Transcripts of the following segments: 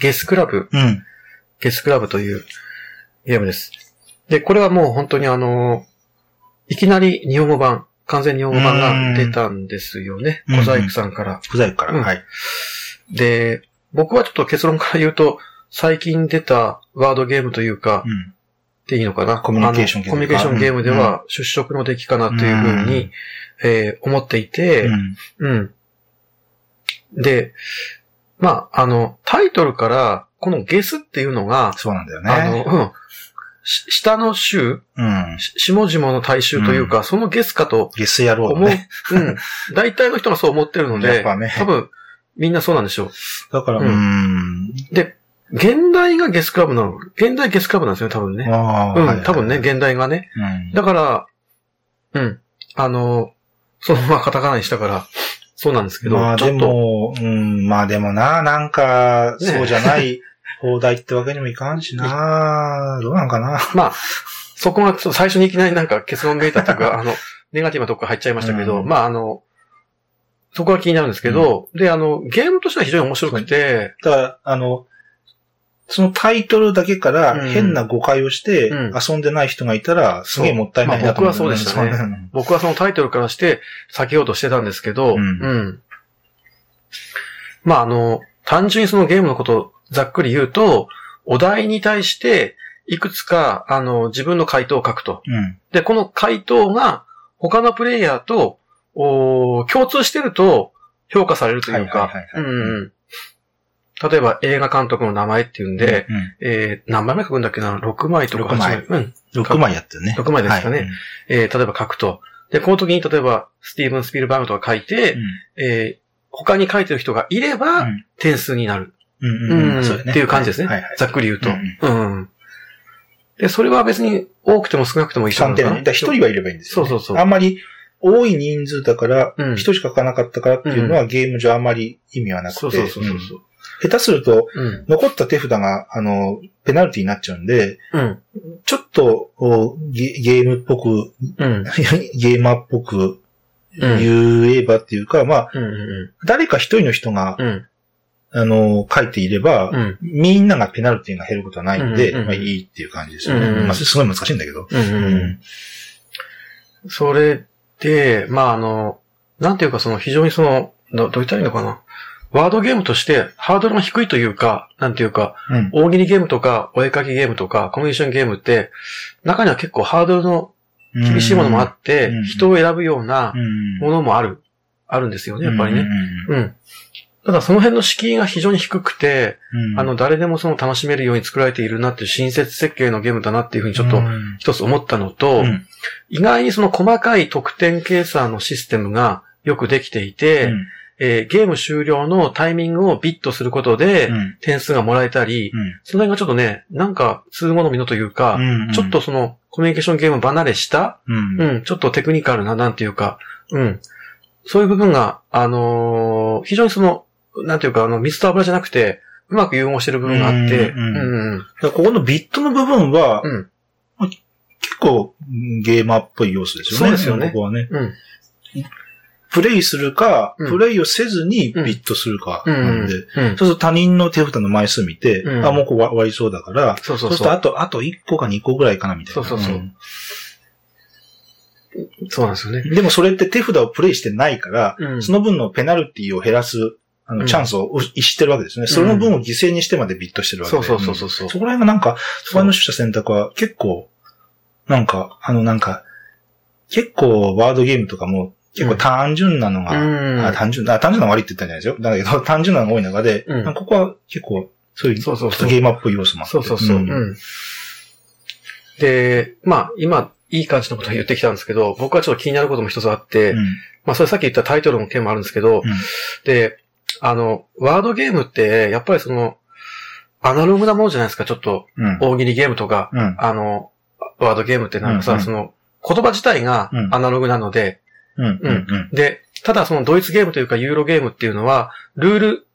ゲスクラブ、うん。ゲスクラブというゲームです。で、これはもう本当にあの、いきなり日本語版、完全日本語版が出たんですよね。うん小細工さんから。不在から。うんはい。で、僕はちょっと結論から言うと、最近出たワードゲームというか、うん。っていいのかな？コミュニケーションゲームコミュニケーションゲームでは、出色の出来かなというふうに、えー思っていて、うん。うん。で、まあ、あの、タイトルから、このゲスっていうのが、そうなんだよあの、ね。うん。し下の州、うん。し下々の大衆というか、そのゲスかとゲス野郎ね。うん。大体の人がそう思ってるので、やっぱね多分、みんなそうなんでしょう。だから、ううんん。で、現代がゲスクラブなの。現代ゲスクラブなんですよね、多分ね。ああ。うん、はいはい多分ね、。現代がね。うん。だから、うん。あの、そのままカタカナにしたから、そうなんですけど、まあでちょっと、も、うん、まあでもな、なんか、ねそうじゃない放題ってわけにもいかんしな、どうなんかな。まあ、そこが最初にいきなりなんか結論めいたというか、あの、ネガティブなとこ入っちゃいましたけど、うん。まああの、そこが気になるんですけど、で、あの、ゲームとしては非常に面白くて、だから、あの、そのタイトルだけからうん。変な誤解をしてうん。遊んでない人がいたら、すげえもったいないなと思そう。まあ僕はそうでしたね。ね。僕はそのタイトルからして避けようとしてたんですけど、うん。まああの、単純にそのゲームのことをざっくり言うと、お題に対していくつか、あの、自分の回答を書くと。うん。で、この回答が他のプレイヤーと、おー共通してると評価されるというか。うん例えば映画監督の名前っていうんで、うん、えー何枚目書くんだっけな ?6 枚とか6枚8枚。うん。6枚やってるね。6枚ですかねはいえー例えば書くと。で、この時に例えばスティーブン・スピルバーグとか書いて、うんえー他に書いてる人がいれば、うん点数になる。うんううんうだねっていう感じですね。はいはい。ざっくり言うと。うんうん。で、それは別に多くても少なくても一緒な3点ね。のかなだから一人はいればいいんですよ、ね。そうそうそうあんまり多い人数だから、うん一人しか書かなかったからっていうのは、ゲーム上あんまり意味はなくて。そうそうそうそう。うん下手すると、うん。残った手札が、あの、ペナルティになっちゃうんで、うん。ちょっと、おゲゲームっぽく、うん。ゲーマーっぽくうん。言えばっていうか、まあ、うん。うん。誰か一人の人が、うん。あの、書いていれば、うん。みんながペナルティが減ることはないんで、うんうんうんまあいいっていう感じですよね。うんうんまあ、すごい難しいんだけど。うん。うん。それで、まあ、あの、なんていうかその非常にその、どどう言ったらいいのかな。ワードゲームとしてハードルが低いというか、なんていうか、うん。大喜利ゲームとか、お絵かきゲームとか、コミュニケーションゲームって、中には結構ハードルの厳しいものもあって、うん。人を選ぶようなうん。ものもある、あるんですよね、やっぱりね。うん。うん。ただその辺の敷居が非常に低くて、うん。あの、誰でもその楽しめるように作られているなっていう親切設計のゲームだなっていうふうにちょっとうん。一つ思ったのと、うん。意外にその細かい得点計算のシステムがよくできていて、うんえーゲーム終了のタイミングをビットすることでうん点数がもらえたり、うんその辺がちょっとね、なんか通好みのというか、うんちょっとそのコミュニケーションゲーム離れした、うんうん、ちょっとテクニカルな、なんていうか、うん。そういう部分が、あのー非常にその、なんていうか、あの、水と油じゃなくて、うまく融合してる部分があって、うんうんここのビットの部分は、うん結構ゲーマーっぽい要素ですよね。そうですよねここはね。うん。プレイするか、うんプレイをせずにビットするかうん。なんで、うん。そうすると他人の手札の枚数見て、うんあ、もうここ終わりそうだから、そうそそう。そううするとあと、あと1個か2個ぐらいかなみたいな。そうそうそうんそうなんですよね。でもそれって手札をプレイしてないから、うんその分のペナルティを減らす、あの、うんチャンスを逸してるわけですね。その分を犠牲にしてまでビットしてるわけで。そうそうそうそうそこら辺がなんか、そこら辺の取捨選択は結構、なんか、あのなんか、結構ワードゲームとかも結構単純なのが、うん。あ単純、あ単純なの悪いって言ったんじゃないですよ。だけど、単純なのが多い中で、うん。ここは結構、そういう、そうそうそう。ゲーマーっぽい要素もあって。そうそうそう。で、まあ、今、いい感じのことを言ってきたんですけど、僕はちょっと気になることも一つあって、うん。まあ、それさっき言ったタイトルの件もあるんですけど、うん。で、あの、ワードゲームって、やっぱりその、アナログなものじゃないですか、ちょっと、うん。大喜利ゲームとか、うん。あの、ワードゲームってなんかさ、その、言葉自体がうん。アナログなので、うん。うん。うん。で、ただそのドイツゲームというかユーロゲームっていうのは、ルール、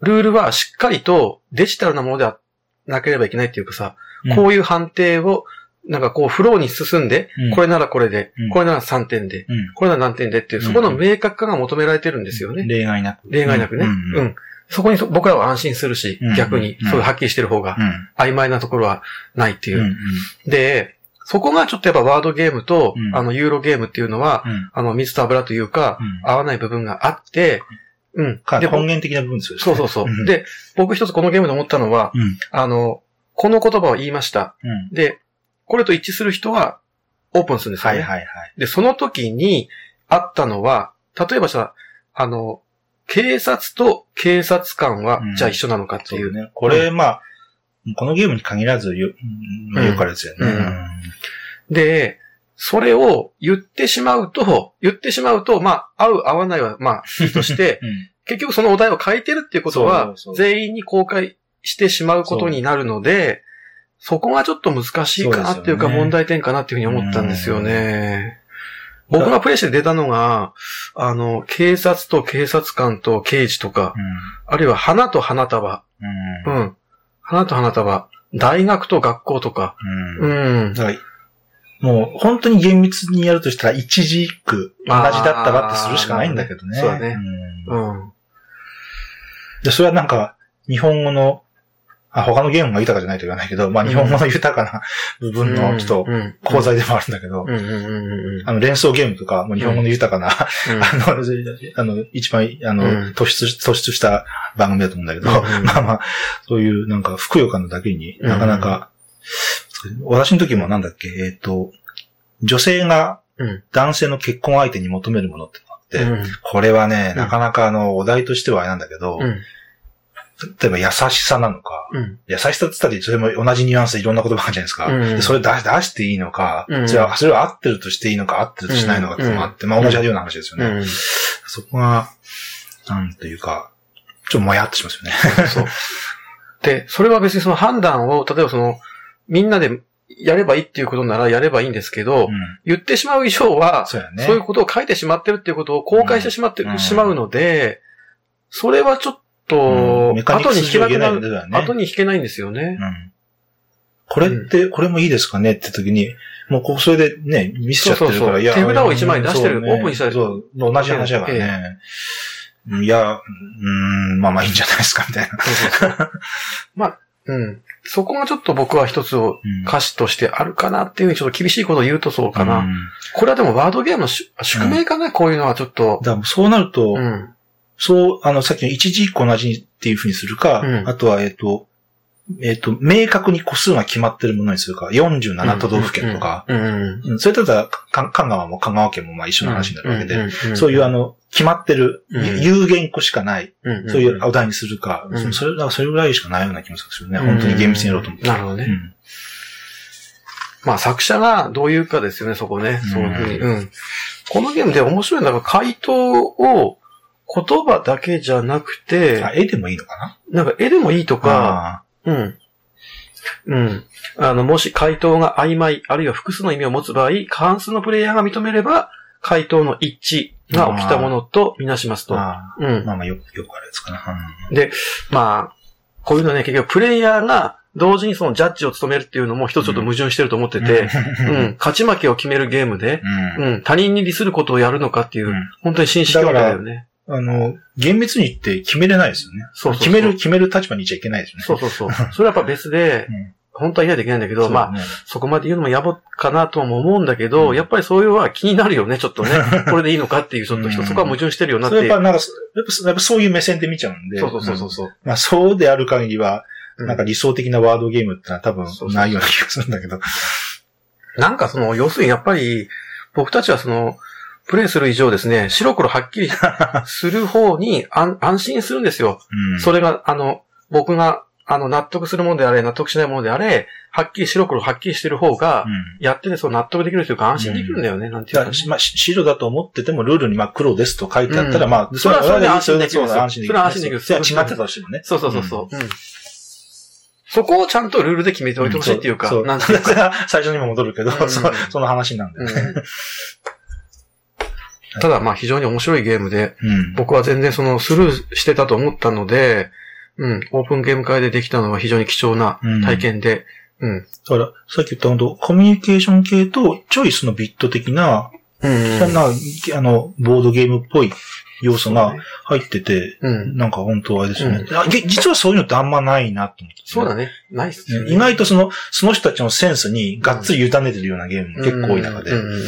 ルールはしっかりとデジタルなものではなければいけないっていうかさ、うんこういう判定を、なんかこうフローに進んで、うんこれならこれで、うんこれなら3点で、うん。これなら何点でっていう、そこの明確化が求められてるんですよね。例外なく。例外なくね。ううんん。そこに僕らは安心するし、うん逆に、うんそういうはっきりしてる方が、うん。曖昧なところはないっていうう。ん。で、そこがちょっとやっぱワードゲームと、うんあの、ユーロゲームっていうのは、うん。あの、水と油というか、うん合わない部分があって、うん。で、か根源的な部分ですよね。そうそうそう。ん、で、僕一つこのゲームで思ったのは、うん。あの、この言葉を言いました。うん。で、これと一致する人はオープンするんですよね。はいはいはい。で、その時にあったのは、例えばさ、あの、警察と警察官はうん、じゃあ一緒なのかっていうね。これ、まあ、このゲームに限らずよ、うんよくあるやつよね。うんで、それを言ってしまうと、言ってしまうと、まあ、合う合わないは、まあ、いいとして、うん結局そのお題を変えてるっていうことそは全員に公開してしまうことになるので、そこがちょっと難しいかなっていうか問題点かなっていうふうに思ったんですよね。僕がプレイして出たのが、あの、警察と警察官と刑事とか、あるいは花と花束、うん。うん。うん。花と花束、大学と学校とか、うん。うん。だからもう本当に厳密にやるとしたら一字一句同じだったらってするしかないんだけどね。そうだねうんうん。で、それはなんか、日本語の、あ、他のゲームが豊かじゃないと言わないけど、まあ日本語の豊かな部分のちょっとうん、功罪でもあるんだけど、あの連想ゲームとか、もう日本語の豊かな、うん。あの、あの、一番、あの、うん。突出、突出した番組だと思うんだけど、まあまあ、そういうなんか、ふくよかなだけにうん。なかなか、私の時もなんだっけ、えっ、と、女性がうん。男性の結婚相手に求めるものってのがあって、うん。これはね、うんなかなかあの、お題としてはあれなんだけど、うん。例えば優しさなのか、うん。優しさって言ったらそれも同じニュアンスでいろんな言葉があるじゃないですか。うんでそれ出し出していいのか、うんそれは、それは合ってるとしていいのか、合ってるとしないのかってのもあって、まあ同じような話ですよね。うん。そこが、なんというか、ちょっともやっとしますよね。そう。で、それは別にその判断を、例えばその、みんなでやればいいっていうことならやればいいんですけど、うん言ってしまう以上は、そうやね。そういうことを書いてしまってるっていうことを公開してしまって、うんしまうので、それはちょっうんと、メカニク後に引けなくないる、ね。後に引けないんですよね。うんこれって、これもいいですかねって時に、もうこう、それでね、ミスしちゃってるから、そうそうそういや、手札を一枚出してるねオープンにしたりそう、同じ話だからね。いや、うーん、まあまあいいんじゃないですか、みたいな。そうそうまあ、うん。そこがちょっと僕は一つをうん歌詞としてあるかなっていうふうにちょっと厳しいことを言うとそうかな。うんこれはでもワードゲームの宿宿命かな、こういうのはちょっと。だそうなると、うん。そう、あの、さっきの一字一個同じっていうふうにするか、うんあとは、えっ、と、えっ、と、明確に個数が決まってるものにするか、47都道府県とか、それだったら、か香川も香川県もまあ一緒の話になるわけで、んんんそういうあの、決まってる、うん有限個しかない、うんそういうお題にするか、うんそれ、それぐらいしかないような気もするね。本当に厳密にやろうと思って。なるほどね。うんまあ作者がどう言うかですよね、そこね。そういうふうに。うん。このゲームで面白いのが回答を言葉だけじゃなくてあ、、絵でもいいのかな？なんか絵でもいいとか、あうん。うん。あの、もし回答が曖昧、あるいは複数の意味を持つ場合、過半数のプレイヤーが認めれば、回答の一致が起きたものとみなしますーと。あうんー。。まあまあよよくあるやつかな。まあ、こういうのね、結局プレイヤーが同時にそのジャッジを務めるっていうのも一つちょっと矛盾してると思ってうんて、うん、勝ち負けを決めるゲームで、うんうん、他人に利することをやるのかっていう、うん本当に紳士協定だよね。あの、厳密に言って決めれないですよね。そうそう決める、決める立場にいちゃいけないですよね。そうそうそう。それはやっぱ別で うん、本当は嫌できないんだけど、まあ、あ、そこまで言うのも野暮かなとも思うんだけど、うんやっぱりそういうのは気になるよね、ちょっとね。これでいいのかっていう、ちょっと人、うんそこは矛盾してるよなっていう。やっぱなんか、やっぱやっぱそういう目線で見ちゃうんで。そうそうそうそううん。まあそうである限りは、うんなんか理想的なワードゲームってのは多分ないような気がするんだけど。なんかその、要するにやっぱり、僕たちはその、プレイする以上ですね、白黒はっきりする方に安安心するんですよ。うん。それが、あの、僕が、あの、納得するものであれ、納得しないものであれ、はっきり白黒はっきりしてる方が、うんやっててそう納得できるというか安心できるんだよね、なんていうかね、まあ、し白だと思ってても、ルールにまあ黒ですと書いてあったら、うんまあ、それはそれで安心できるそうだ安心できる。それは安心できるそれは違ってたとしてもね。そうそうそうそう。うん。そこをちゃんとルールで決めておいてほしいっていうか、そうなんうそれは最初にも戻るけど、うんそその話なんだよね。うんただまあ非常に面白いゲームで、うん。僕は全然そのスルーしてたと思ったので、うん、オープンゲーム会でできたのは非常に貴重な体験で、うん。だから、さっき言った本当コミュニケーション系と、チョイスのビット的な、うん。そんな、あの、ボードゲームっぽい要素が入ってて、うん。なんか本当あれですよね。あげ実はそういうのってあんまないなと思って、そうだね。ないっすよね意外とその、その人たちのセンスにがっつり委ねてるようなゲームも結構多い中で。うんうんうんうん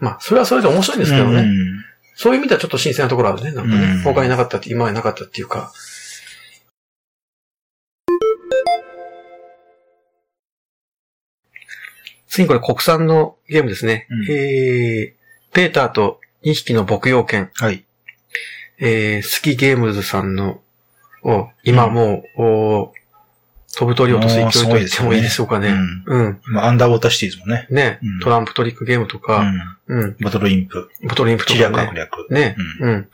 まあ、それはそれで面白いんですけどね。うんそういう意味ではちょっと新鮮なところあるね。なんかね。うん他になかったって、今までなかったっていうか。次にこれ国産のゲームですね。うんえー、ペーターと2匹の牧羊犬。はい。えー、スキゲームズさんの、を今もう、お飛ぶ鳥をと水球と言ってもいいでしょうかね。うんうん。今、アンダーウォーターシティーズもね。ね、うんトランプトリックゲームとか、うん。うん。バトルインプ。ボトルインプと知かね。略略略。ね、ううん。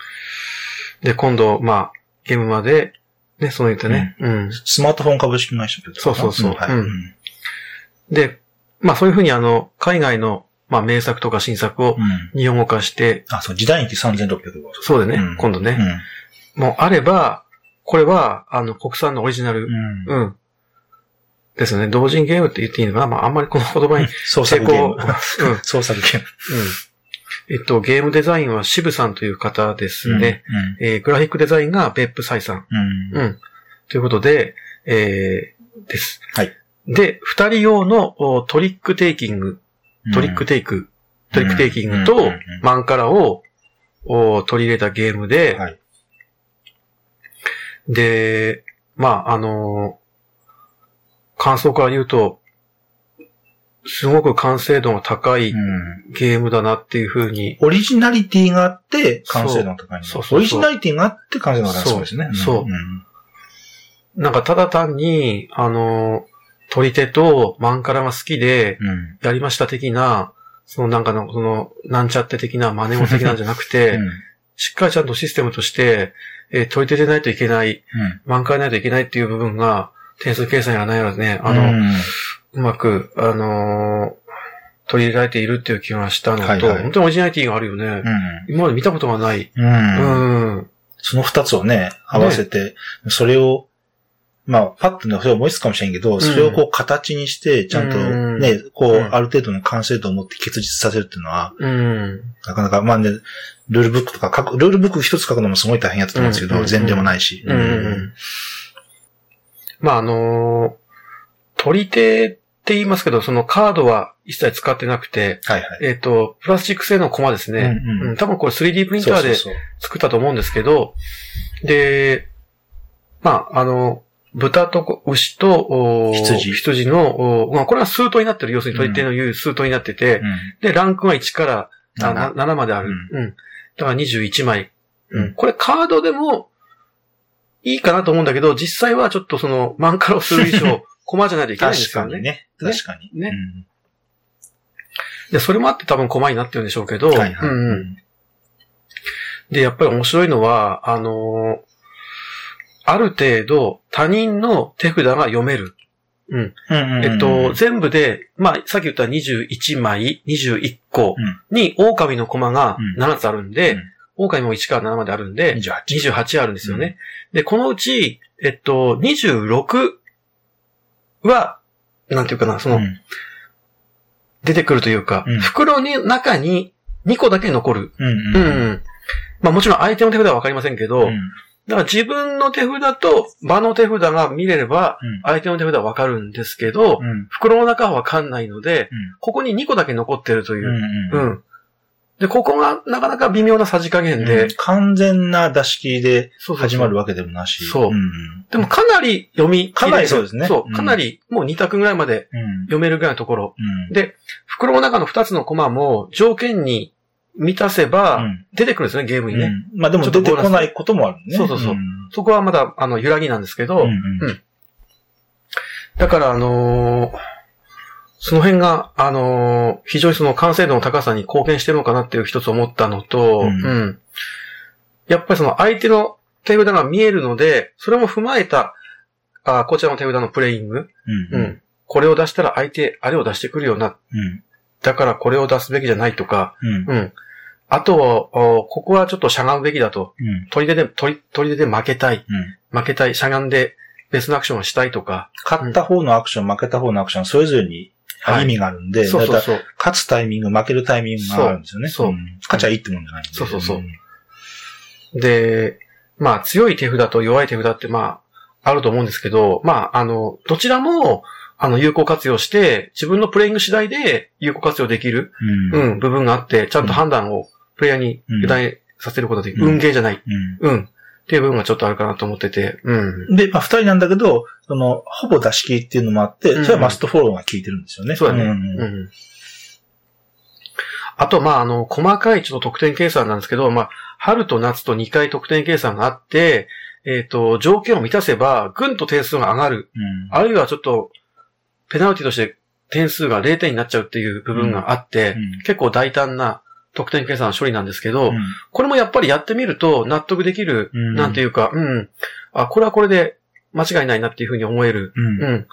で、今度、まあ、ゲームまで、ね、そう言ってね。うん。スマートフォン株式会社とかそうそうそうはい。うんうんで、まあそういうふうにあの、海外の、まあ名作とか新作をうん日本語化して、あ、そう、時代劇3600そうでね、うん今度ね、うん。もうあれば、これは、あの、国産のオリジナル、うん。うん。ですね。同人ゲームって言っていいのかな？まああんまりこの言葉に創成功、作 ゲーム。うん。うん。創作ゲーム。えっと、ゲームデザインは渋さんという方ですね。えーグラフィックデザインが別府イさん。うん。うん。うん。ということで、えー、です。はい。で、二人用のおトリックテイキング、トリックテイク、トリックテイキングとうんうんうんマンカラをお取り入れたゲームで、はい。で、まあ、あのー感想から言うと、すごく完成度が高いうん。ゲームだなっていうふうに、オリジナリティがあって、完成度が高いの。そうそうオリジナリティがあって、完成度が高いそうですね。そうんなんかただ単に、あのー取り手とマンカラが好きで、うん。やりました的な、そのなんかの、その、なんちゃって的な真似事的なんじゃなくて、うん。しっかりちゃんとシステムとして、えー取り手でないといけない、満開ないといけないっていう部分が、点数計算やらないやらね、あの、ううんまく、あのー取り入れられているっていう気がしたのと、はいはい本当にオリジナリティがあるよね。今まで見たことがない。うん。ううん。ん。その二つをね、合わせて、それを、まあ、パッとね、それを思いつくかもしれんけど、それをこう形にして、ちゃんとうんね、こう、うんある程度の完成度を持って結実させるっていうのは、うん。なかなか、まあね、ルールブックとか書く、ルールブック一つ書くのもすごい大変やったと思うんですけど、うん前例もないし。うんうんうんまあ、あのー取り手って言いますけど、そのカードは一切使ってなくて、はいはい。えっ、と、プラスチック製のコマですね。うんうん。多分これ 3D プリンターでそうそう作ったと思うんですけど、で、まあ、あの、豚とこ牛と、お羊。羊の、おまあ、これは数頭になってる、要するに取り手の言う数頭になってて、そううん。で、ランクが1からあな7 7まである。ううん。だから21枚。これカードでもいいかなと思うんだけど、実際はちょっとその、マンカラをする以上、コマじゃないといけないんですよね。確かにね。確かに。ねで、それもあって多分コマになってるんでしょうけど、うんはいはい。うんうん。で、やっぱり面白いのは、あのーある程度他人の手札が読める。うん。うんうんえっと、全部で、まあ、さっき言った21枚、21個に、狼のコマがうん7つあるんで、うん狼も1から7まであるんで、28。28あるんですよね。で、このうち、えっと、26は、なんていうかな、その、うん出てくるというか、うん袋の中に2個だけ残る。うんうん。うんまあもちろん相手の手札はわかりませんけど、うんだから自分の手札と場の手札が見れれば、うん相手の手札はわかるんですけど、うん袋の中はわかんないので、うんここに2個だけ残ってるというう。んうんうん。で、ここがなかなか微妙なさじ加減で、うん。完全な出し切りで始まるわけでもなし。そう。ん。でもかなり読みかなりそうですね。そう。う、ん。かなりもう2択ぐらいまでうん。読めるぐらいのところ。うん。で、袋の中の2つのコマも条件に満たせばうん。出てくるんですね、ゲームにね。うん。まあでも出てこないこともあるね。そうそうそう。ん。そこはまだ、あの、揺らぎなんですけど、うん。だから、あのーその辺が、あのー非常にその完成度の高さに貢献してるのかなっていう一つ思ったのと、ううんん。やっぱりその相手の手札が見えるので、それも踏まえた、あこちらの手札のプレイング、うんうんうん。これを出したら相手、あれを出してくるよな。うんだからこれを出すべきじゃないとか、うんうん。あと、おここはちょっとしゃがむべきだと。うん取り手で、取り、取り手で負けたい。うん負けたい。しゃがんで別のアクションをしたいとか。勝った方のアクション、負けた方のアクション、それぞれにはい意味があるんで、そうそうそう。勝つタイミング、負けるタイミングがあるんですよね。そうそうん勝ちゃいいってもんじゃないんで。そうそうそうんで、まあ強い手札と弱い手札ってまああると思うんですけど、まああの、どちらもあの有効活用して自分のプレイング次第で有効活用できる、うん。うん、部分があって、ちゃんと判断をプレイヤーに委ねさせることができる。うん運ゲーじゃない。うんうん。っていう部分がちょっとあるかなと思ってて、うん。で、まあ、二人なんだけど、その、ほぼ出し切りっていうのもあって、うんそれはマストフォローが効いてるんですよね。そうだね。んうん。あと、まあ、あの、細かいちょっと得点計算なんですけど、まあ、春と夏と2回得点計算があって、えっ、と、条件を満たせば、ぐんと点数が上がる。うん。あるいはちょっと、ペナルティとして点数が0点になっちゃうっていう部分があって、うん結構大胆な得点計算処理なんですけど、うんこれもやっぱりやってみると納得できる、うんなんていうか、うん。あ、これはこれで間違いないなっていうふうに思える。うんうん。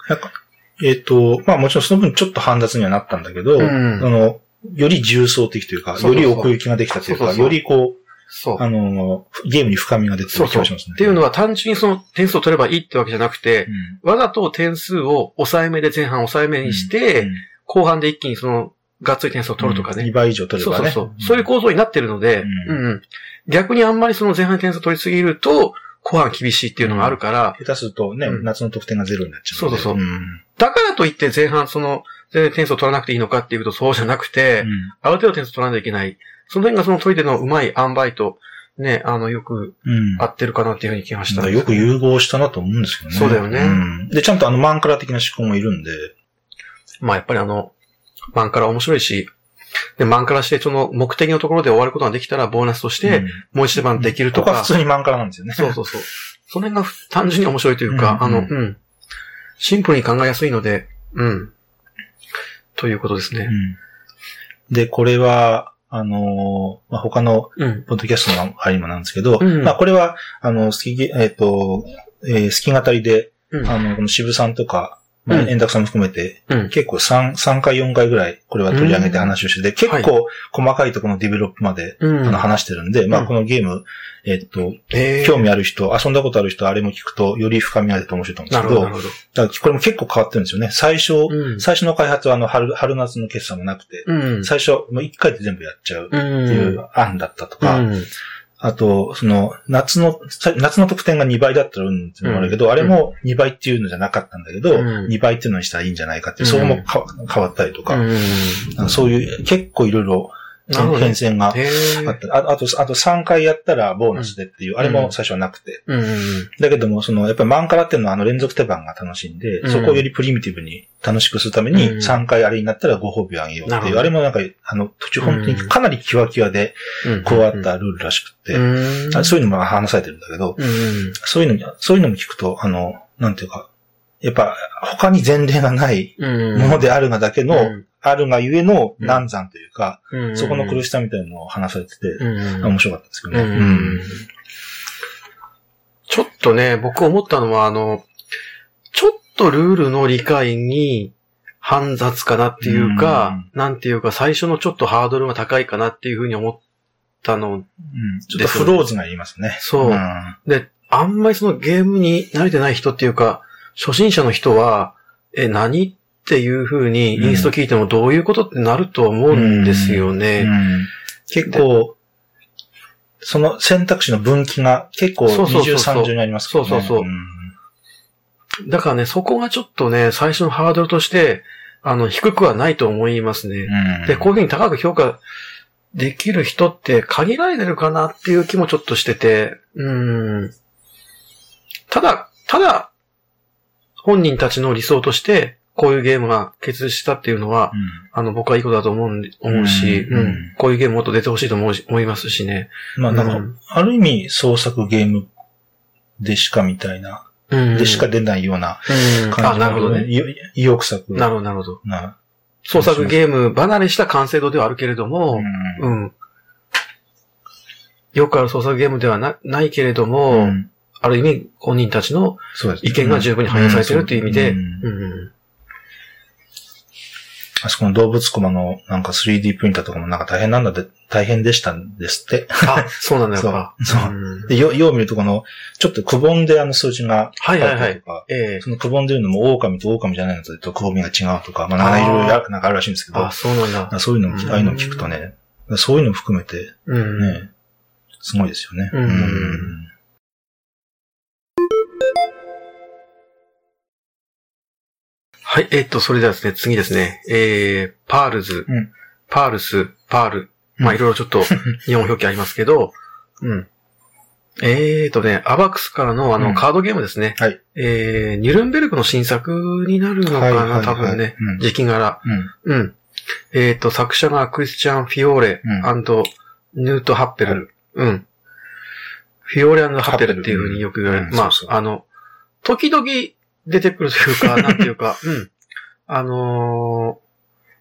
えっ、と、まあもちろんその分ちょっと煩雑にはなったんだけど、うんその、より重層的というか、より奥行きができたというか、そうそうそうよりこそうう、。あの、ゲームに深みが出てる気がしますね。っていうのは単純にその点数を取ればいいってわけじゃなくて、うん、わざと点数を抑えめで前半抑えめにして、うん後半で一気にその、がっつり点数を取るとかね。2倍以上取ればね。そうそうそう。そういう構造になってるので、ううんんうん逆にあんまりその前半に点数を取りすぎると、後半厳しいっていうのがあるから、下手するとね、うん夏の得点がゼロになっちゃう。そうそうそううんだからといって前半その、全然点数を取らなくていいのかっていうとそうじゃなくて、ある程度点数を取らないといけない。その辺がその取り手のうまい塩梅と、ね、あの、よくうん。合ってるかなっていうふうに気がしたんですよく融合したなと思うんですけどね。そうだよねんで、ちゃんとあのマンカラ的な思考もいるんで。まあやっぱりあの、マンカラ面白いし、で、マンカラしてその目的のところで終わることができたらボーナスとして、うんもう一番できるとかここは普、通にマンカラなんですよね。そうそうそう。その辺が単純に面白いというか、うんあの、うん。シンプルに考えやすいので、うん。ということですね。うんで、これは、あのーまあ、他のうん。ポッドキャストのありもなんですけど、うんまあ、これは、あの、好きげ、えっ、と、えー、好き語りで、うん。あの、この渋さんとか、まあ、うん円卓さんも含めて、うん。結構3、三回4回ぐらい、これは取り上げて話をしてて、結構細かいところのディベロップまで、話してるんで、まあ、うんこのゲーム、えっ、と、えー興味ある人、遊んだことある人、あれも聞くと、より深みが出て面白いと思うんですけど、これも結構変わってるんですよね。最初、うん。最初の開発はあの、春、春夏の決算もなくて、うん。最初、もう1回で全部やっちゃうってう。いうん案だったとか、うん。あと、その、夏の、さ夏の得点が2倍だったらうんってのもあるけど、うんあれも2倍っていうのじゃなかったんだけど、うん。2倍っていうのにしたらいいんじゃないかってそこもか変わったりとか、うん。あのそういう、結構いろいろ変遷がへあった。ああと、あと3回やったらボーナスでっていう、あれも最初はなくて。うん。だけども、その、やっぱりマンカラっていうのはあの連続手番が楽しいんで、うんそこをよりプリミティブに楽しくするために、うん3回あれになったらご褒美をあげようっていう、あれもなんか、あの、途中本当にかなりキワキワでうん。加わったルールらしくって、うん。あそういうのも話されてるんだけど、うん。そういうの、そういうのも聞くと、あの、なんていうか、やっぱ、他に前例がないうん。ものであるがだけの、うん。あるがゆえの難産というか、うん。そこの苦しさみたいなのを話されてて、うん。面白かったですけどね。うん。うん。ちょっとね、僕思ったのは、あの、ちょっとルールの理解に煩雑かなっていうか、なんていうか、最初のちょっとハードルが高いかなっていうふうに思ったのうん。ちょっとフローズが言いますね。そう。うん。で、あんまりそのゲームに慣れてない人っていうか、初心者の人は、え、何っていうふうにインスト聞いてもどういうことってなると思うんですよね。うん結構、その選択肢の分岐が結構そうそうそう二重三重にありますからね。そうそうそうんだからね、そこがちょっとね、最初のハードルとして、あの、低くはないと思いますね。うんで、こういうふうに高く評価できる人って限られてるかなっていう気もちょっとしてて、うん。ただ、ただ、本人たちの理想として、こういうゲームが結実したっていうのは、あの、僕はいいことだと思う思うし、うんうん。こういうゲームもっと出てほしいと思うし思いますしね。うんまあ、なんか、うんある意味創作ゲームでしかみたいな、うん。でしか出ないようなうん。感じあ、なるほどね。い意欲作なるほど、なるほど。な。創作ゲーム離れした完成度ではあるけれども、ううんん。よくある創作ゲームではなないけれども、うんある意味本人たちの意見が十分に反映されてるっていう意味で、あそこの動物コマのなんか 3D プリンターとかもなんか大変なんだって、大変でしたんですって。あ、そうなんだよ。そう。そん。で、よ、よう見るとこの、ちょっとくぼんであの数字がはいはいはい。ええ。そのくぼんでるのも狼と狼じゃないのとくぼみが違うとか、まあ、なんかいろいろやなんかあるらしいんですけど、あ、そうなんだ。そういうのああいうのを聞くとね、そういうのも含めて、うん。ね、すごいですよね。うんはい、えっと、それではですね、次ですね、えー、パールズ、うんパールス、パール、まあ、うんいろいろちょっと 日本表記ありますけど、うん。えーとね、アバックスからのあの、うんカードゲームですね。はい。えー、ニュルンベルクの新作になるのかな、はいはいはい多分ね。うん時期柄。うん。うん。えーと、作者がクリスチャン・フィオーレ、うんヌート・ハッペル。はいうん。フィオーレハッペルっていうふうによく言われる。まああの、時々出てくるというか、なんていうか、うん。あのー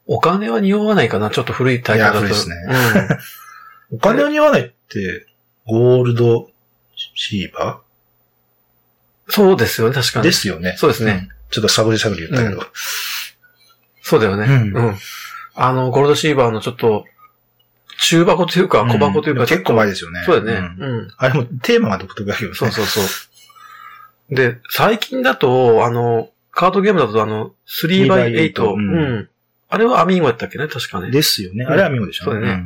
お金は匂わないかなちょっと古いタイトルだと。いや古いですねうん。お金を似合わないって、ゴールドシーバそうですよね、確かーに。ですよね。そうですね。ん。ちょっと探り探り言ったけど。そうだよね。うんうん。あの、ゴールドシーバーのちょっと、中箱というか、小箱というか、ん結構前ですよね。そうだよね。んうん。あれもテーマが独特だけどね。そうそうそう。で、最近だと、あの、カードゲームだと、あの、3x8。3x8 ううんん。あれはアミーゴやったっけね？確かね。ですよね。あれは見事でしょ。そうだね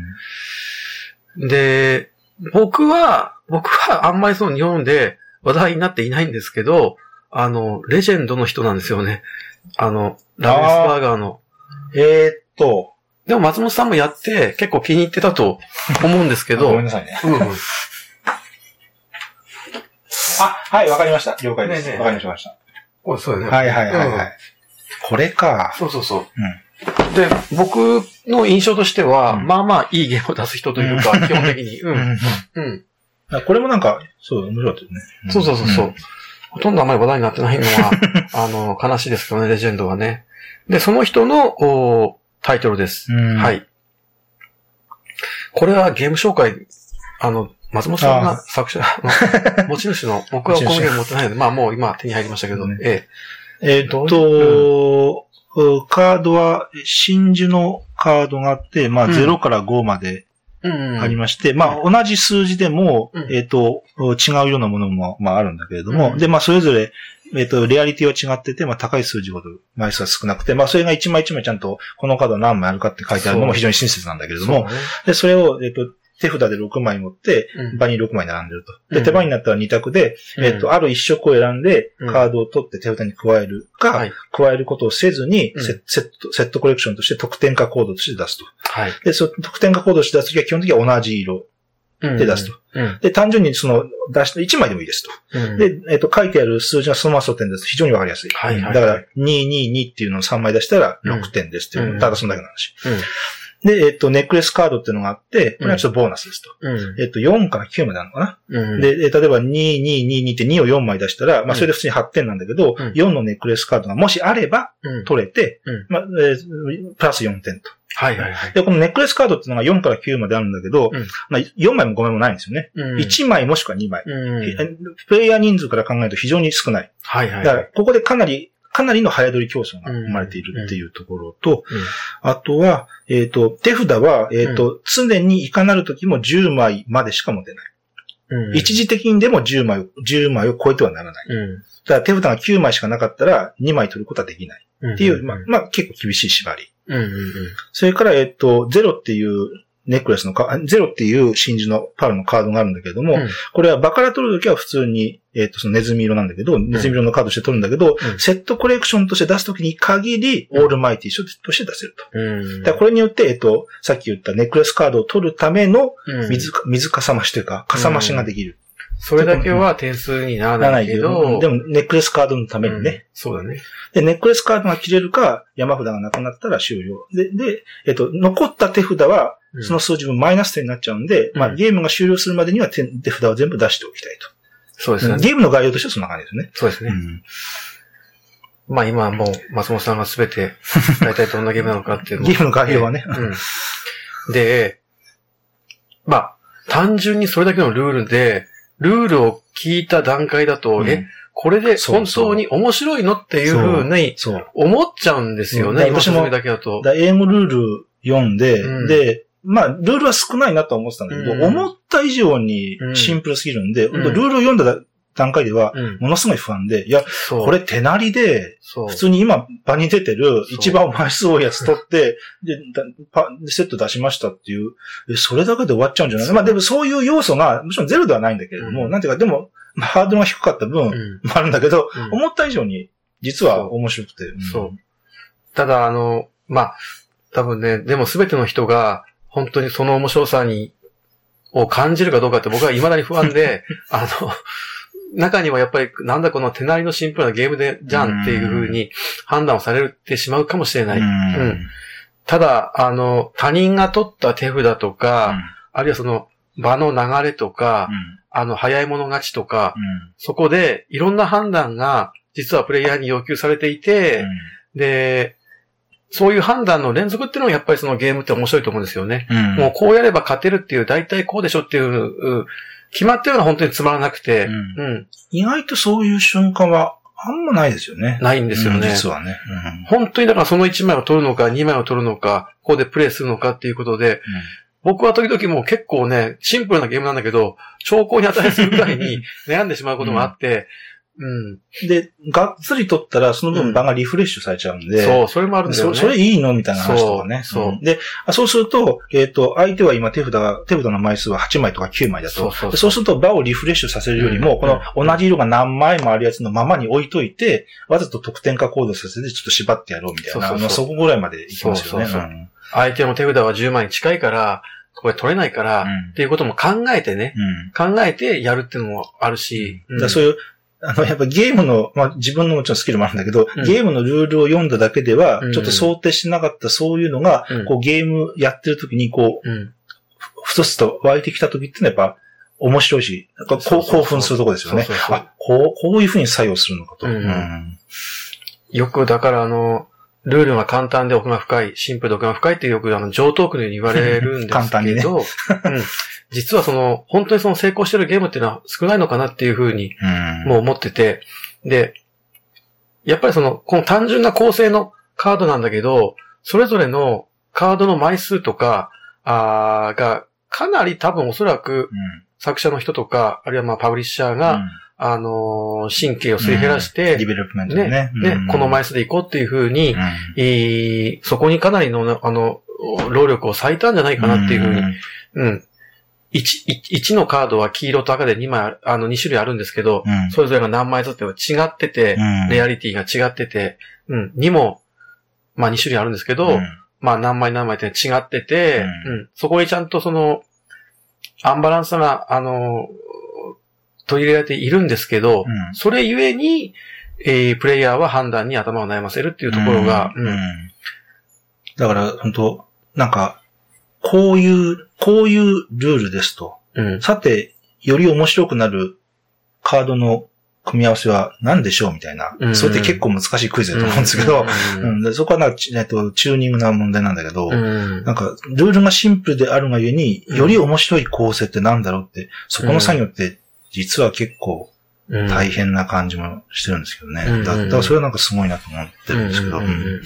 で、僕は、僕はあんまりその日本で話題になっていないんですけど、あの、レジェンドの人なんですよね。あの、ラベンスバーガーの。うんえーっと、でも松本さんもやって結構気に入ってたと思うんですけど、ごめんなさいね。うんうんあ、はい、わかりました。了解です。ねえねかりましたわかりましこうそうだね。た。はいはいはいうんはい。これか。そうそうそう。で、僕の印象としては、うんまあまあいいゲームを出す人というか、基本的に。う。うんん。うん。あこれもなんか、そう、面白かったですね。そうそうそうそう。ほとんどあんまり話題になってないのは、あの、悲しいですけどね、レジェンドはね。で、その人のおタイトルです。うん。は。い。これはゲーム紹介、あの、松本さんが作者、の持ち主の、僕はこのゲーム持ってないので、まあもう今手に入りましたけど、ねええ。ーっと、カードは、真珠のカードがあって、まあ、うん。0から5までありまして、まあ、同じ数字でも、うん。えっ、と、違うようなものも、まあ、あるんだけれども、うん。で、まあ、それぞれ、えっ、と、レアリティは違ってて、まあ、高い数字ほど枚数は少なくて、まあ、それが一枚一枚ちゃんと、このカードは何枚あるかって書いてあるのも非常に親切なんだけれども、そうね。で、それを、えっ、と、手札で6枚持って、うん場に6枚並んでると。で、うん手番になったら2択で、うんえっ、と、ある一色を選んで、うんカードを取って手札に加えるか、はい。加えることをせずに、うんセセット、セットコレクションとして得点化コードとして出すと。はい。で、その得点化コードとして出すときは基本的には同じ色。で出すと。うん。で、単純にその、出して1枚でもいいですと。うん。で、えっ、と、書いてある数字がそのまま沿点ですと非常にわかりやすい。はいはいはいだから、222っていうのを3枚出したらうん6点ですっていう、うんただそんだけの話。うん。で、えっ、と、ネックレスカードっていうのがあって、これはちょっとボーナスですと。うん。えっ、と、4から9まであるのかな、うん。で、えー例えば2222って2を4枚出したら、まあ、それで普通に8点なんだけど、うん4のネックレスカードがもしあればうん。取れて、うんまあ、えープラス4点と。はいはいはい。で、このネックレスカードっていうのが4から9まであるんだけど、うんまあ、4枚も5枚もないんですよね。うん。1枚もしくは2枚。うん。えプレイヤー人数から考えると非常に少ない。はいはい。だから、ここでかなり、かなりの早取り競争が生まれているっていうところと、あとは、えっ、と、手札は、えっ、と、常にいかなる時も10枚までしか持てない。うん。一時的にでも10枚を、10枚を超えてはならない。うん。だから手札が9枚しかなかったら2枚取ることはできない。うん。っていう、まあ、まあ、結構厳しい縛り。それから、えっ、と、0っていうネックレスのか、ゼロっていう真珠のパールのカードがあるんだけれども、うんこれは場から取るときは普通に、えっ、と、そのネズミ色なんだけど、ネズミ色のカードとして取るんだけど、うんセットコレクションとして出すときに限り、オールマイティとして出せると。うん。だこれによって、えっ、と、さっき言ったネックレスカードを取るためのうん水か、水かさ増しというか、かさ増しができる。それだけは点数にならないいけど、ど、でもネックレスカードのためにね。うんそうだね。で、ネックレスカードが切れるか、山札がなくなったら終了。で、で、えっと、残った手札は、うんその数字分マイナス点になっちゃうんで、まあ、うんゲームが終了するまでには手手札を全部出しておきたいと。そうですね。ゲームの概要としてはそんな感じですね。そうですね。うんまあ今はもう松本さんがすべて、大体どんなゲームなのかっていうのをゲームの概要はね。うん。で、まあ、単純にそれだけのルールで、ルールを聞いた段階だと、うんえ、これでそう本当に面白いのっていうふうにそう。思っちゃうんですようんね、今そ私もれだけだと。だ英語ルール読んで、うんで、まあ、ルールは少ないなとは思ってたんだけど、うん思った以上にシンプルすぎるんで、うんルールを読んだ段階では、うん。ものすごい不安で、いや、そう。これ手なりで、そう。普通に今場に出てるそう一番枚数多いやつ取って、で、だパセット出しましたっていう、えそれだけで終わっちゃうんじゃない？そうまあでもそういう要素が、もちろんゼロではないんだけれども、うんなんていうか、でも、まあハードルが低かった分、あるんだけど、うん思った以上に、実は面白くて。んそう。ただ、あの、まあ、多分ね、でも全ての人が、本当にその面白さに、を感じるかどうかって僕は未だに不安で、あの、中にはやっぱり、なんだこの手なりのシンプルなゲームで、じゃんっていう風に判断をされてしまうかもしれない。うん。うん。ただ、あの、他人が取った手札とか、あるいはその場の流れとか、あの、早い者勝ちとか、そこでいろんな判断が実はプレイヤーに要求されていて、で、そういう判断の連続っていうのがやっぱりそのゲームって面白いと思うんですよね。うんもうこうやれば勝てるっていう、大体こうでしょっていう、う決まってるのは本当につまらなくて、うんうん、意外とそういう瞬間はあんまないですよね。ないんですようんね。実はね。本当にだからその1枚を取るのか、2枚を取るのか、ここでプレイするのかっていうことで、僕は時々もう結構ね、シンプルなゲームなんだけど、兆候に値するぐらいに悩んでしまうことがあって、うん。で、がっつり取ったら、その分場がリフレッシュされちゃうんで、そう、それもあるんだよね。そそれいいのみたいな話とかね。そうそうんで、あそうすると、えっ、と、相手は今手札が、手札の枚数は8枚とか9枚だと。そうそうすると場をリフレッシュさせるよりも、うんこの同じ色が何枚もあるやつのままに置いといて、わざと得点化コードさせてちょっと縛ってやろうみたいな。そうそうそうまあそこぐらいまでいきますよね。そうそうそうん相手の手札は10枚に近いから、これ取れないから、うんっていうことも考えてね、うん考えてやるっていうのもあるし、そういう、あの、やっぱゲームの、まあ自分のもちろんスキルもあるんだけど、うんゲームのルールを読んだだけではう、んちょっと想定しなかったそういうのが、うんこうゲームやってる時にこう、うん。ふとすと湧いてきた時ってのはやっぱ面白いし、なんか興奮するとこですよねそうそう。そうあ、こう、こういう風に作用するのかと。よくだからあの、ルールが簡単で奥が深い、シンプルで奥が深いってよくあの、上等句のように言われるんですけど、うん、実はその、本当にその成功してるゲームっていうのは少ないのかなっていうふうにうん。もう思ってて、で、やっぱりその、この単純な構成のカードなんだけど、それぞれのカードの枚数とか、あーが、かなり多分おそらく作者の人とか、あるいはまあパブリッシャーが、あのー神経をすり減らして、 development ね、でね。ね、うん。この枚数でいこうっていうふうに、えーそこにかなりの、あの、労力を割いたんじゃないかなっていうふうに、うん。1、1のカードは黄色と赤で2枚あの、2種類あるんですけど、うん。それぞれが何枚ずつ違ってて、うん。レアリティが違ってて、うん、2も、まあ2種類あるんですけど、うん。まあ何枚何枚って違ってて、ううん、そこにちゃんとその、アンバランスが、あの、取り入れられているんですけど、うん。それゆえに、えープレイヤーは判断に頭を悩ませるっていうところが、うん。うん。だから、本当なんか、こういう、こういうルールですと。うん、さて、より面白くなるカードの組み合わせは何でしょうみたいな。うん。それって結構難しいクイズだと思うんですけど、うん。うん。でそこはなんか、ちえっと、チューニングな問題なんだけど、うん。なんか、ルールがシンプルであるがゆえに、うん。より面白い構成ってなんだろうって、そこの作業って、実は結構うん大変な感じもしてるんですけどね。うんだだからそれはなんかすごいなと思ってるんですけど。うんうんうんうん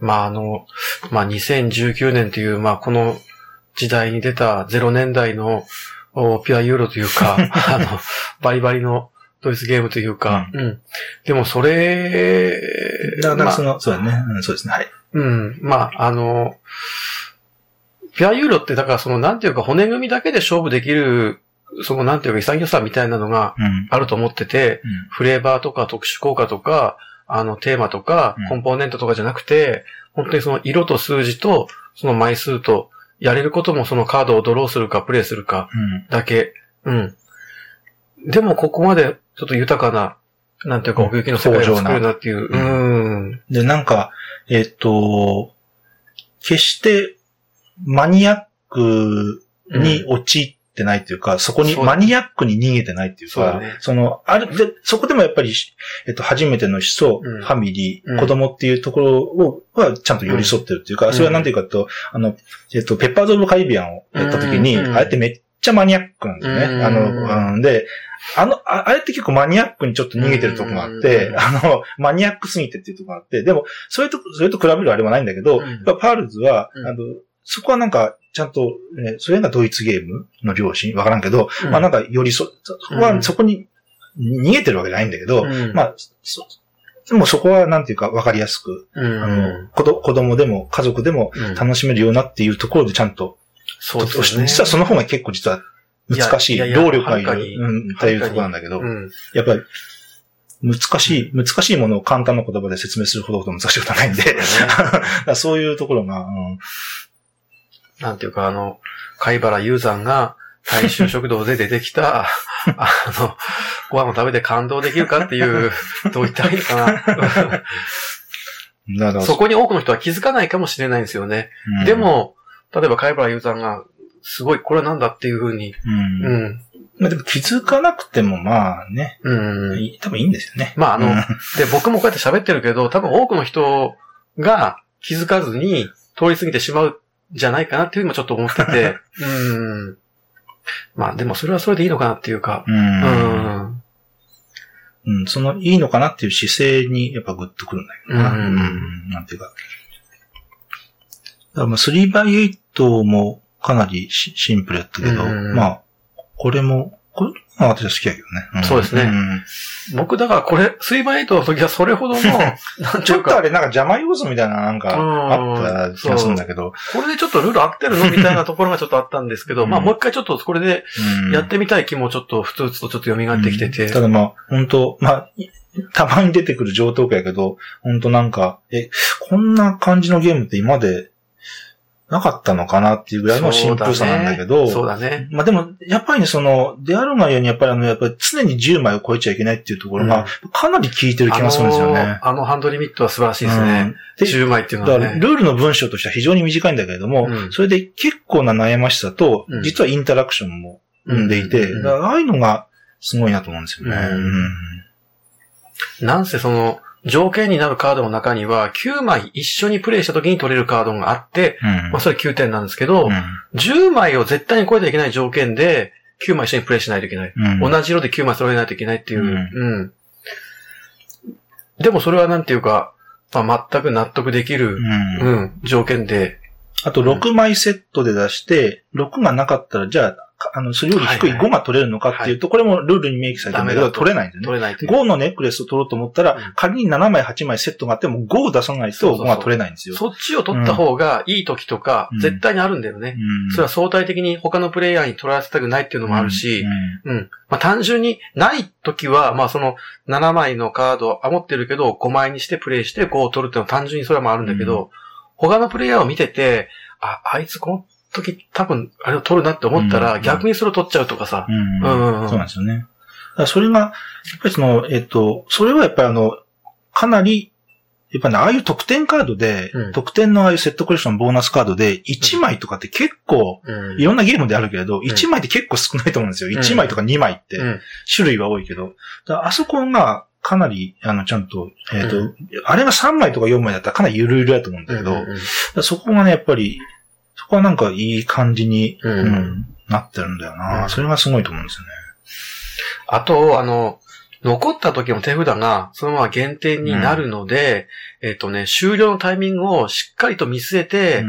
まああの、まあ2019年という、まあこの時代に出た0年代のおピュアユーロというか、あの、バリバリのドイツゲームというか、うん。でもそれ、だから、そまあの、そうだね。うんそうですね。はい。うん。まあ、あの、ピュアユーロってだからそのなんていうか骨組みだけで勝負できる、そのなんていうか潔さみたいなのがうん。あると思ってて、うんフレーバーとか特殊効果とか、あのテーマとかうん、コンポーネントとかじゃなくて、本当にその色と数字と、その枚数と、やれることもそのカードをドローするかプレイするかうん。だけ。うん。でもここまでちょっと豊かな、なんていうか奥行きの世界を作るなっていう。ううん。で、なんか、えっと、決してマニアックに陥ってないというか、そこにそうだマニアックに逃げてないっていうか、そね。その、ある、で、そこでもやっぱり、えっと、初めての人、うん。ファミリー、うん。子供っていうところを、はちゃんと寄り添ってるっていうか、うん。それはなんていうかと、あの、えっと、ペッパーズ・オブ・カリビアンをやった時に、うん。あれってめっちゃマニアックなんですよね。うん。あの、うん、で、あの、ああれって結構マニアックにちょっと逃げてるとこがあって、うん。あの、マニアックすぎてっていうとこがあって、でも、それと、それと比べるあれはないんだけど、うん。パールズは、うん。あの、そこはなんか、ちゃんと、えーそれがドイツゲームの良心わからんけど、うんまあなんかよりそ、そこは、うんそこに逃げてるわけじゃないんだけど、うんまあ、そ、でもそこはなんていうかわかりやすく、うん。あの、子ど子供でも家族でもうん楽しめるようなっていうところでちゃんと、そうですよね。実はその方が結構実は難しい。いやいや労力がいる、うん、っていうところなんだけど、うん。やっぱり、難しい、難しいものを簡単な言葉で説明するほど難しいことはないんで、そう いうところが、うんなんていうか、あの、貝原雄山が大衆食堂で出てきた、あの、ご飯を食べて感動できるかっていう、どう言ったらいいのかな。だからそこに多くの人は気づかないかもしれないんですよね。うんでも、例えば貝原雄山が、すごい、これはなんだっていうふうに、うんうん。まあでも気づかなくてもまあね、うん。い多分いいんですよね。まああのうんで、僕もこうやって喋ってるけど、多分多くの人が気づかずに通り過ぎてしまうんじゃないかなっていうふうにもちょっと思ってて、うん。まあでもそれはそれでいいのかなっていうか、う。うんん。うん、その、いいのかなっていう姿勢にやっぱグッとくるんだけどな。うんなんていうか。だからまあ 3x8 もかなりシシンプルやったけど、うんまあ、これも、これ、まあ私は好きやけどね。んそうですねん僕だからこれ、スイバイトの時はそれほどの、ちょっとあれなんか邪魔要素みたいななんかうんあった気がするんだけど、これでちょっとルール合ってるのみたいなところがちょっとあったんですけど、うん。まあもう一回ちょっとこれでうんやってみたい気もちょっとふつふつとちょっと蘇ってきてて、うん。ただまあ、本当まあ、いたまに出てくる上等句やけど、本当なんか、え、こんな感じのゲームって今までなかったのかなっていうぐらいのシンプルさなんだけど、そうだね。まあでも、やっぱりね、その、であるがように、やっぱりあの、やっぱり常に10枚を超えちゃいけないっていうところが、かなり効いてる気がするんですよね。あのあのハンドリミットは素晴らしいですね。うんで10枚っていうのだから、はね。ルールの文章としては非常に短いんだけれども、うんそれで結構な悩ましさと、うん実はインタラクションも生んでいて、ああいうのがすごいなと思うんですよね。うんなんせその、条件になるカードの中には、9枚一緒にプレイした時に取れるカードがあって、うんまあそれ9点なんですけど、10枚を絶対に超えてはいけない条件で、9枚一緒にプレイしないといけない。うん同じ色で9枚揃えないといけないっていう。うんうん。でもそれはなんていうか、まあ、全く納得できる、うんうん、条件で。あと、6枚セットで出して、6がなかったら、じゃあ、かあの、それより低いはいはい5が取れるのかっていうと、これもルールに明記されてるんだけど、取れないんだよね。取れないという。5のネックレスを取ろうと思ったらうん、仮に7枚、8枚セットがあっても5を出さないと5そうそうそうが取れないんですよ。そっちを取った方がいい時とか、うん絶対にあるんだよね。うんそれは相対的に他のプレイヤーに取らせたくないっていうのもあるし、うん。まあ単純にない時は、まあその7枚のカードを余ってるけど、5枚にしてプレイして5を取るっていうのは単純にそれはまああるんだけど、う他のプレイヤーを見てて、あ、あいつこの時多分あれを取るなって思ったら、うん。逆にそれを取っちゃうとかさ。うん。そうなんですよね。それが、やっぱりその、えっと、それはやっぱりあの、かなり、やっぱね、ああいう特典カードで、うん。特典のああいうセットコレクションボーナスカードで、1枚とかって結構、うん。いろんなゲームであるけれど、1枚って結構少ないと思うんですよ。ん。1枚とか2枚って、うん。種類は多いけど。あそこが、かなり、あの、ちゃんと、えっ、と、うあれが3枚とか4枚だったらかなりゆるゆるだと思うんだけど、そこがね、やっぱり、そこはなんかいい感じに、うん。うんなってるんだよな、うん。それがすごいと思うんですよね。あと、あの、残った時の手札がそのまま減点になるので、えっ、とね、終了のタイミングをしっかりと見据えて、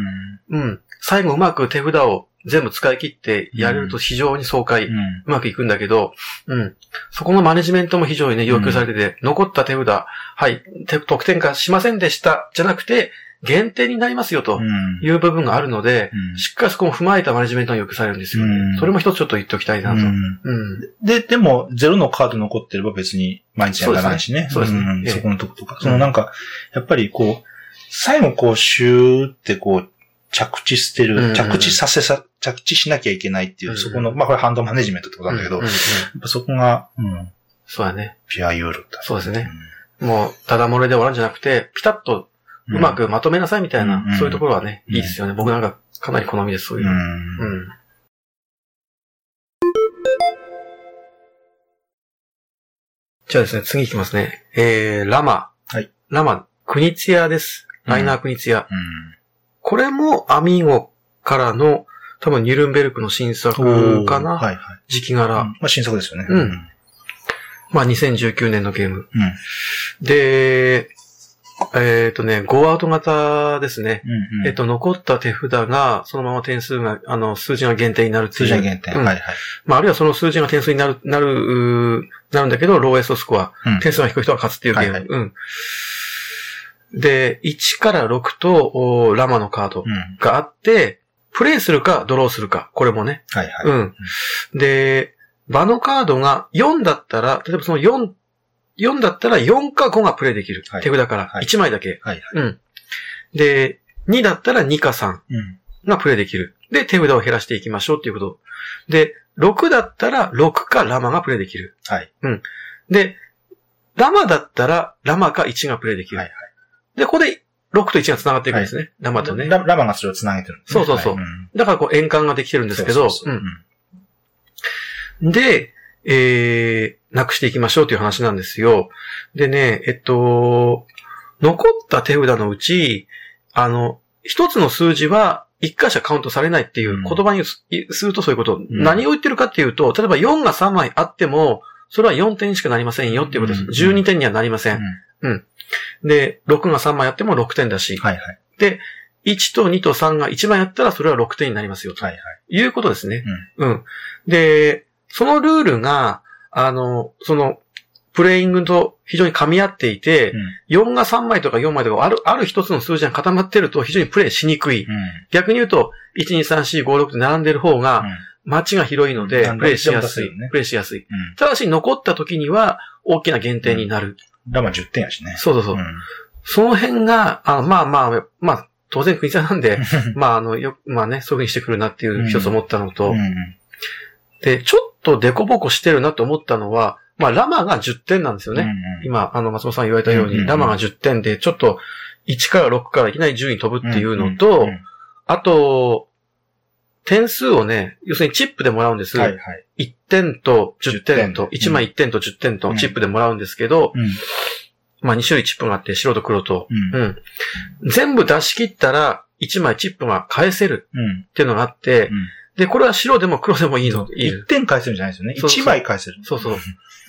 うん、最後うまく手札を全部使い切ってやれると非常に爽快、ううんまくいくんだけど、うん。そこのマネジメントも非常にね、要求されてて、残った手札、はい、手得点化しませんでした、じゃなくて、減点になりますよという部分があるので、うんしっかりそこも踏まえたマネジメントが要求されるんですよね。うんそれも一つちょっと言っておきたいなと。うん。うんで、でも、ゼロのカード残ってれば別に毎日やらないしね。そうですねそそこのとことか。そのなんか、やっぱりこう、最後こう、シューってこう、着地してる、うん着地させさ、着地しなきゃいけないっていう、うんそこの、まあこれハンドマネジメントってことなんだけど、やっぱそこが、うん、そうだね。ピュアユーロだ。そうですね。もう、ただ漏れで終わるんじゃなくて、ピタッとうまくまとめなさいみたいな、うんそういうところはね、うんいいですよね。僕なんかかなり好みです、そういう。じゃあですね、次いきますね。えー、ラマ。はい。ラマ、クニツィアです。ライナークニツィア。うんこれもアミーゴからの、多分ニュルンベルクの新作かな、はいはい。時期柄。うんまあ新作ですよね。うんまあ2019年のゲーム。うん。で、えっ、とね、5アウト型ですね。うんうんえっ、と、残った手札が、そのまま点数が、あの、数字が減点になる。数字限定。うんはいはい。まあ、あるいはその数字が点数になる、なる、なるんだけど、ローエストスコア。うん点数が低い人が勝つっていうゲーム。はいはいうん。で、1から6と、おラマのカードうん。があって、プレイするか、ドローするか。これもね。はいはい。うん。で、場のカードが4だったら、例えばその4、4だったら4か5がプレイできる。はい手札から。はい1枚だけ。はいはい。うん。で、2だったら2か3うん。がプレイできる。で、手札を減らしていきましょうっていうこと。で、6だったら6かラマがプレイできる。はい。で、ラマだったらラマか1がプレイできる。はいはいで、ここで6と1が繋がっていくんですね。ラマとね。ララマがそれを繋げてるんですね。そうそうそうはいんだからこう円環ができてるんですけど、そうそうそううんで、えー、なくしていきましょうという話なんですよ。でね、えっと、残った手札のうち、あの、一つの数字は一回しかカウントされないっていううん言葉にすするとそういうこと。ん何を言ってるかっていうと、例えば4が3枚あっても、それは4点しかなりませんよっていうことです。うん12点にはなりません。うんで、6が3枚あっても6点だし、はいはい。で、1と2と3が1枚あったらそれは6点になりますよと。はいはい。いうことですね。うん。で、そのルールが、あの、その、プレイングと非常に噛み合っていて、4が3枚とか4枚とかある、ある一つの数字が固まってると非常にプレイしにくい。うん。逆に言うと、1、2、3、4、5、6って並んでる方が、街が広いのでう、んプレイしやすい。プレイしやすい。うん。ただし、残った時には、大きな減点になる。ラマ10点やしね。そうそうそう。ん。その辺が、あまあまあ、まあ、当然国差なんで、まああの、よ、まあね、そういう風にしてくるなっていう一つ思ったのと、うん。で、ちょっとデコボコしてるなと思ったのは、まあ、ラマが10点なんですよね。うん。今、あの、松本さん言われたように、うんうんうんラマが10点で、ちょっと、1から6からいきなり10に飛ぶっていうのと、んんあと、点数をね、要するにチップでもらうんです。はいはい。1点と10点と、10点1枚1点と10点とチップでもらうんですけど、うん。まあ2種類チップがあって、白と黒と。うん。うん。全部出し切ったら、1枚チップが返せるうん。っていうのがあって、うんで、これは白でも黒でもいいの、いいの1点返せるんじゃないですよね。そうそう1枚返せる。そうそう。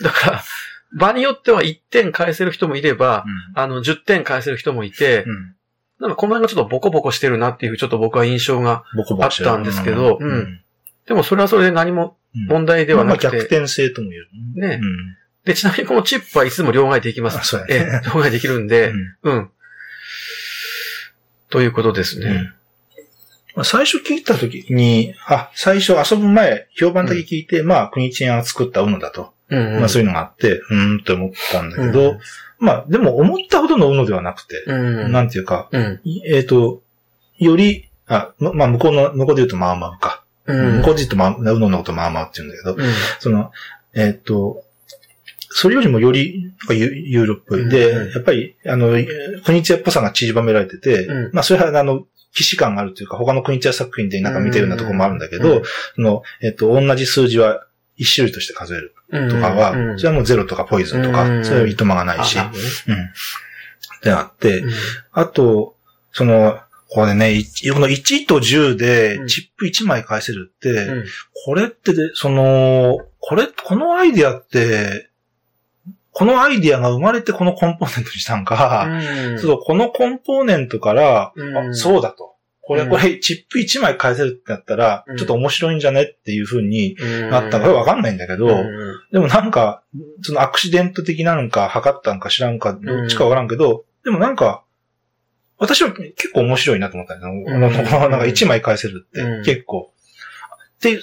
だから、場によっては1点返せる人もいれば、うあの、10点返せる人もいて、ん。うん。なんかこの辺がちょっとボコボコしてるなっていう、ちょっと僕は印象が、あったんですけどうんうんでもそれはそれで何もうん問題ではまあなくて、逆転性とも言える。ねうん。で、ちなみにこのチップはいつでも両替できます。あそうやえねえ、両替できるんで、うんうん。ということですね。最初聞いたときに、あ、最初遊ぶ前、評判だけ聞いて、まあ、国知園が作った UNO だと。うん、うん。まあ、そういうのがあって、うーんって思ったんだけど、うんまあ、でも思ったほどの UNO ではなくて、うん。なんていうか、うん。えっ、と、より、あ、ままあ、向こうの、向こうで言うとまあまあか。うん。向こうで言うとまあ、UNO のことまあまあって言うんだけど、うん。その、えっ、と、それよりもより、ユユーロっぽい。で、うんやっぱり、あの、国知屋っぽさが散りばめられてて、うんまあ、それは、あの、既視感があるというか、他の国知屋作品でなんか見てるようなところもあるんだけど、うん。その、えっ、と、同じ数字は一種類として数えるうん。とかは、うん。それはもうゼロとかポイズンとか、うん。そういういとまがないし、うん。ってなって、うん。あと、その、これね、いこの1と10でうん。チップ1枚返せるって、うん。これってで、その、これ、このアイディアって、このアイディアが生まれてこのコンポーネントにしたんか、うん。そう、このコンポーネントから、うん。あそうだと。これ、うん。これ、チップ1枚返せるってなったら、うん。ちょっと面白いんじゃねっていう風にうん。なったのかわかんないんだけど、うん。でもなんか、そのアクシデント的なのか、測ったのか知らんか、どっちかわからんけど、でもなんか、私は結構面白いなと思ったんだよ。うん。なんかなんか1枚返せるって、うん。結構。で、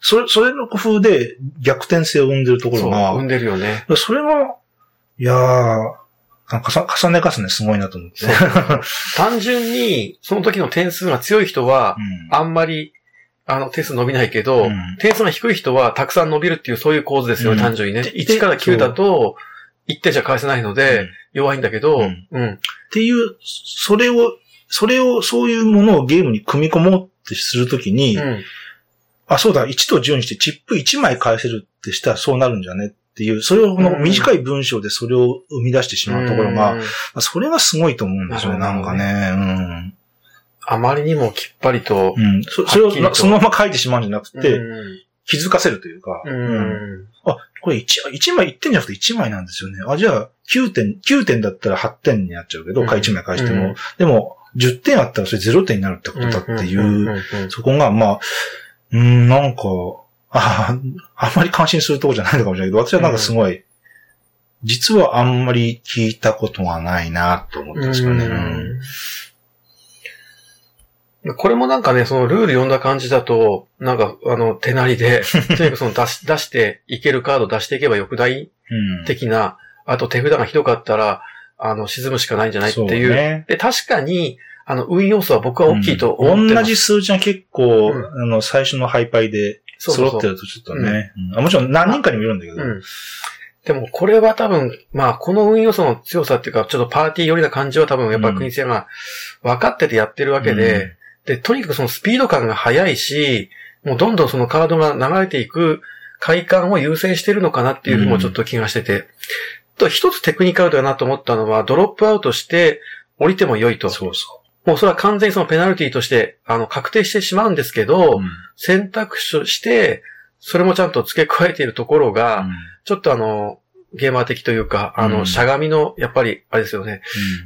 それ、それの工夫で逆転性を生んでるところが、生んでるよね。それが、いやー、なんかさ重ね重ねすごいなと思って。単純に、その時の点数が強い人は、うんあんまり、あの、点数伸びないけど、うん点数が低い人はたくさん伸びるっていう、そういう構図ですよ、うん単純にね。で1から9だと、1点じゃ返せないので、うん弱いんだけど、ううんん。っていう、それを、それを、そういうものをゲームに組み込もうってするときに、うん。あ、そうだ、1と10にしてチップ1枚返せるってしたらそうなるんじゃねっていう、それを短い文章でそれを生み出してしまうところが、うんそれがすごいと思うんですよね、なんかね。あまりにもきっぱりとう、ん。うん。そそれをなそのまま書いてしまうんじゃなくて、うん気づかせるというか、ううんん。あ、これ1、一枚1点じゃなくて1枚なんですよね。あ、じゃあ9点、9点だったら8点になっちゃうけど、うんか1枚返しても、うんでも、10点あったらそれ0点になるってことだっていう、そこが、まあ、うーん、なんか、ああんまり感心するところじゃないのかもしれないけど、私はなんかすごい、実はあんまり聞いたことがないなと思ってますよね。うんうんこれもなんかね、そのルール読んだ感じだと、なんか、あの、手なりで、とにかくその出し、出していけるカード出していけばよくないうん。的な、あと手札がひどかったら、あの、沈むしかないんじゃないってそういう。ね。で、確かに、あの、運要素は僕は大きいと思ってます。同じ数字が結構、うんあの、最初のハイパイで揃ってるとちょっとね。うんあもちろん何人かにもよるんだけど。うん。でも、これは多分、まあ、この運要素の強さっていうか、ちょっとパーティー寄りな感じは多分、やっぱり国津屋が分かっててやってるわけで、で、とにかくそのスピード感が速いし、もうどんどんそのカードが流れていく快感を優先してるのかなっていうふうにもちょっと気がしてて。と、一つテクニカルだなと思ったのは、ドロップアウトして降りても良いと。そうそもうそれは完全にそのペナルティとして、あの、確定してしまうんですけど、う。うん選択肢として、それもちゃんと付け加えているところが、ちょっとあの、ゲーマー的というか、あの、うんしゃがみの、やっぱり、あれですよね。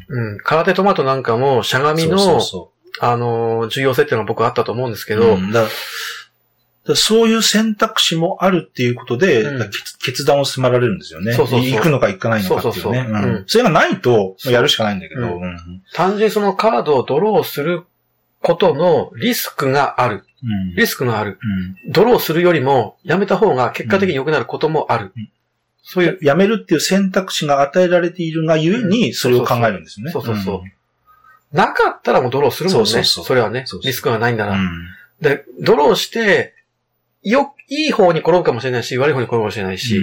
うんうん。空手トマトなんかも、しゃがみの、そうそうそあの、重要性っていうのが僕はあったと思うんですけうど、うんそういう選択肢もあるっていうことで、うん決決断を迫られるんですよね。そうそうそう行くのか行かないのかっていうね。そうそうそううんうんそれがないと、やるしかないんだけど。うんうん単純にそのカードをドローすることのリスクがある。うんリスクがある。うんドローするよりも、やめた方が結果的に良くなることもある。うんそういう、やめるっていう選択肢が与えられているがゆえに、それを考えるんですね。そうそうそうなかったらもうドローするもんね。そうそうそうれはねそうそうリスクがないんだな。うんで、ドローして、よ、いい方に転ぶかもしれないし、悪い方に転ぶかもしれないし、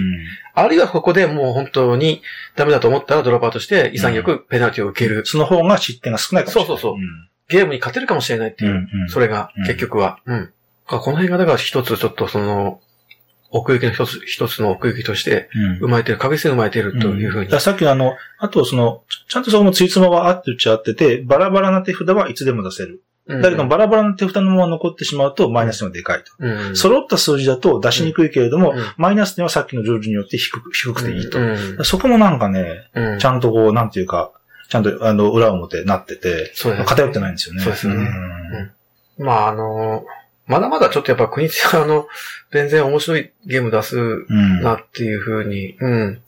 あるいはここでもう本当にダメだと思ったらドロップアウトして、潔くペナルティを受ける。その方が失点が少ないかもしれない。そうそうそうゲームに勝てるかもしれないっていう。うんうんそれがうん、結局は。うん。この辺がだから一つちょっとその、奥行きの一つ、一つの奥行きとして、うん生まれてる、確実に生まれてるというふうにだから。さっきのあの、あとその、ちゃんとそこのついつまはあってるっちゃあってて、バラバラな手札はいつでも出せる。うん。だけど、バラバラな手札のまま残ってしまうと、マイナス点がでかいと。うん。揃った数字だと出しにくいけれども、うん。マイナス点はさっきのルールによって低く、低くていいと。うん。そこもなんかね、うん。ちゃんとこう、なんていうか、ちゃんとあの、裏表なってて、ね。偏ってないんですよね。そうですよねん。まあ、あの、まだまだちょっとやっぱ国津の、全然面白いゲーム出すうんなっていうふうに、うん。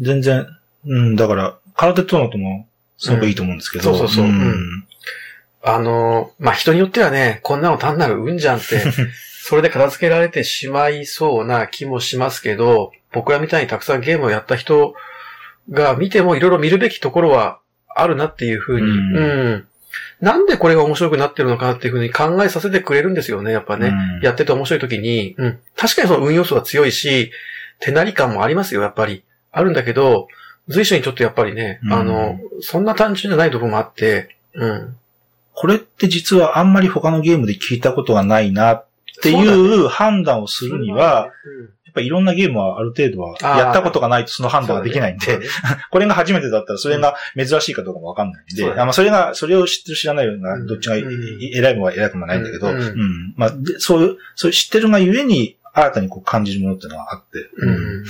全然、うん、だから、空手とのとも、すごくいいと思うんですけど。うんそうそう。そうんあの、まあ、人によってはね、こんなの単なる運じゃんって、それで片付けられてしまいそうな気もしますけど、僕らみたいにたくさんゲームをやった人が見てもいろいろ見るべきところはあるなっていうふうに、ううんん。なんでこれが面白くなってるのかなっていうふうに考えさせてくれるんですよね、やっぱね。うんやってて面白い時に、うん。確かにその運要素は強いし、手なり感もありますよ、やっぱり。あるんだけど、随所にちょっとやっぱりね、うんあの、そんな単純じゃないところもあって、うん。これって実はあんまり他のゲームで聞いたことがないなっていう判断をするには、うん、やっぱりいろんなゲームはある程度はやったことがないとその判断ができないんで、これが初めてだったらそれが珍しいかどうかもわかんないんで、それが、それを知ってる知らないような、うん。どっちが偉いもは偉くもないんだけど、ううん。んまあでそういう、そういう知ってるがゆえに新たにこう感じるものっていうのがあって、うん。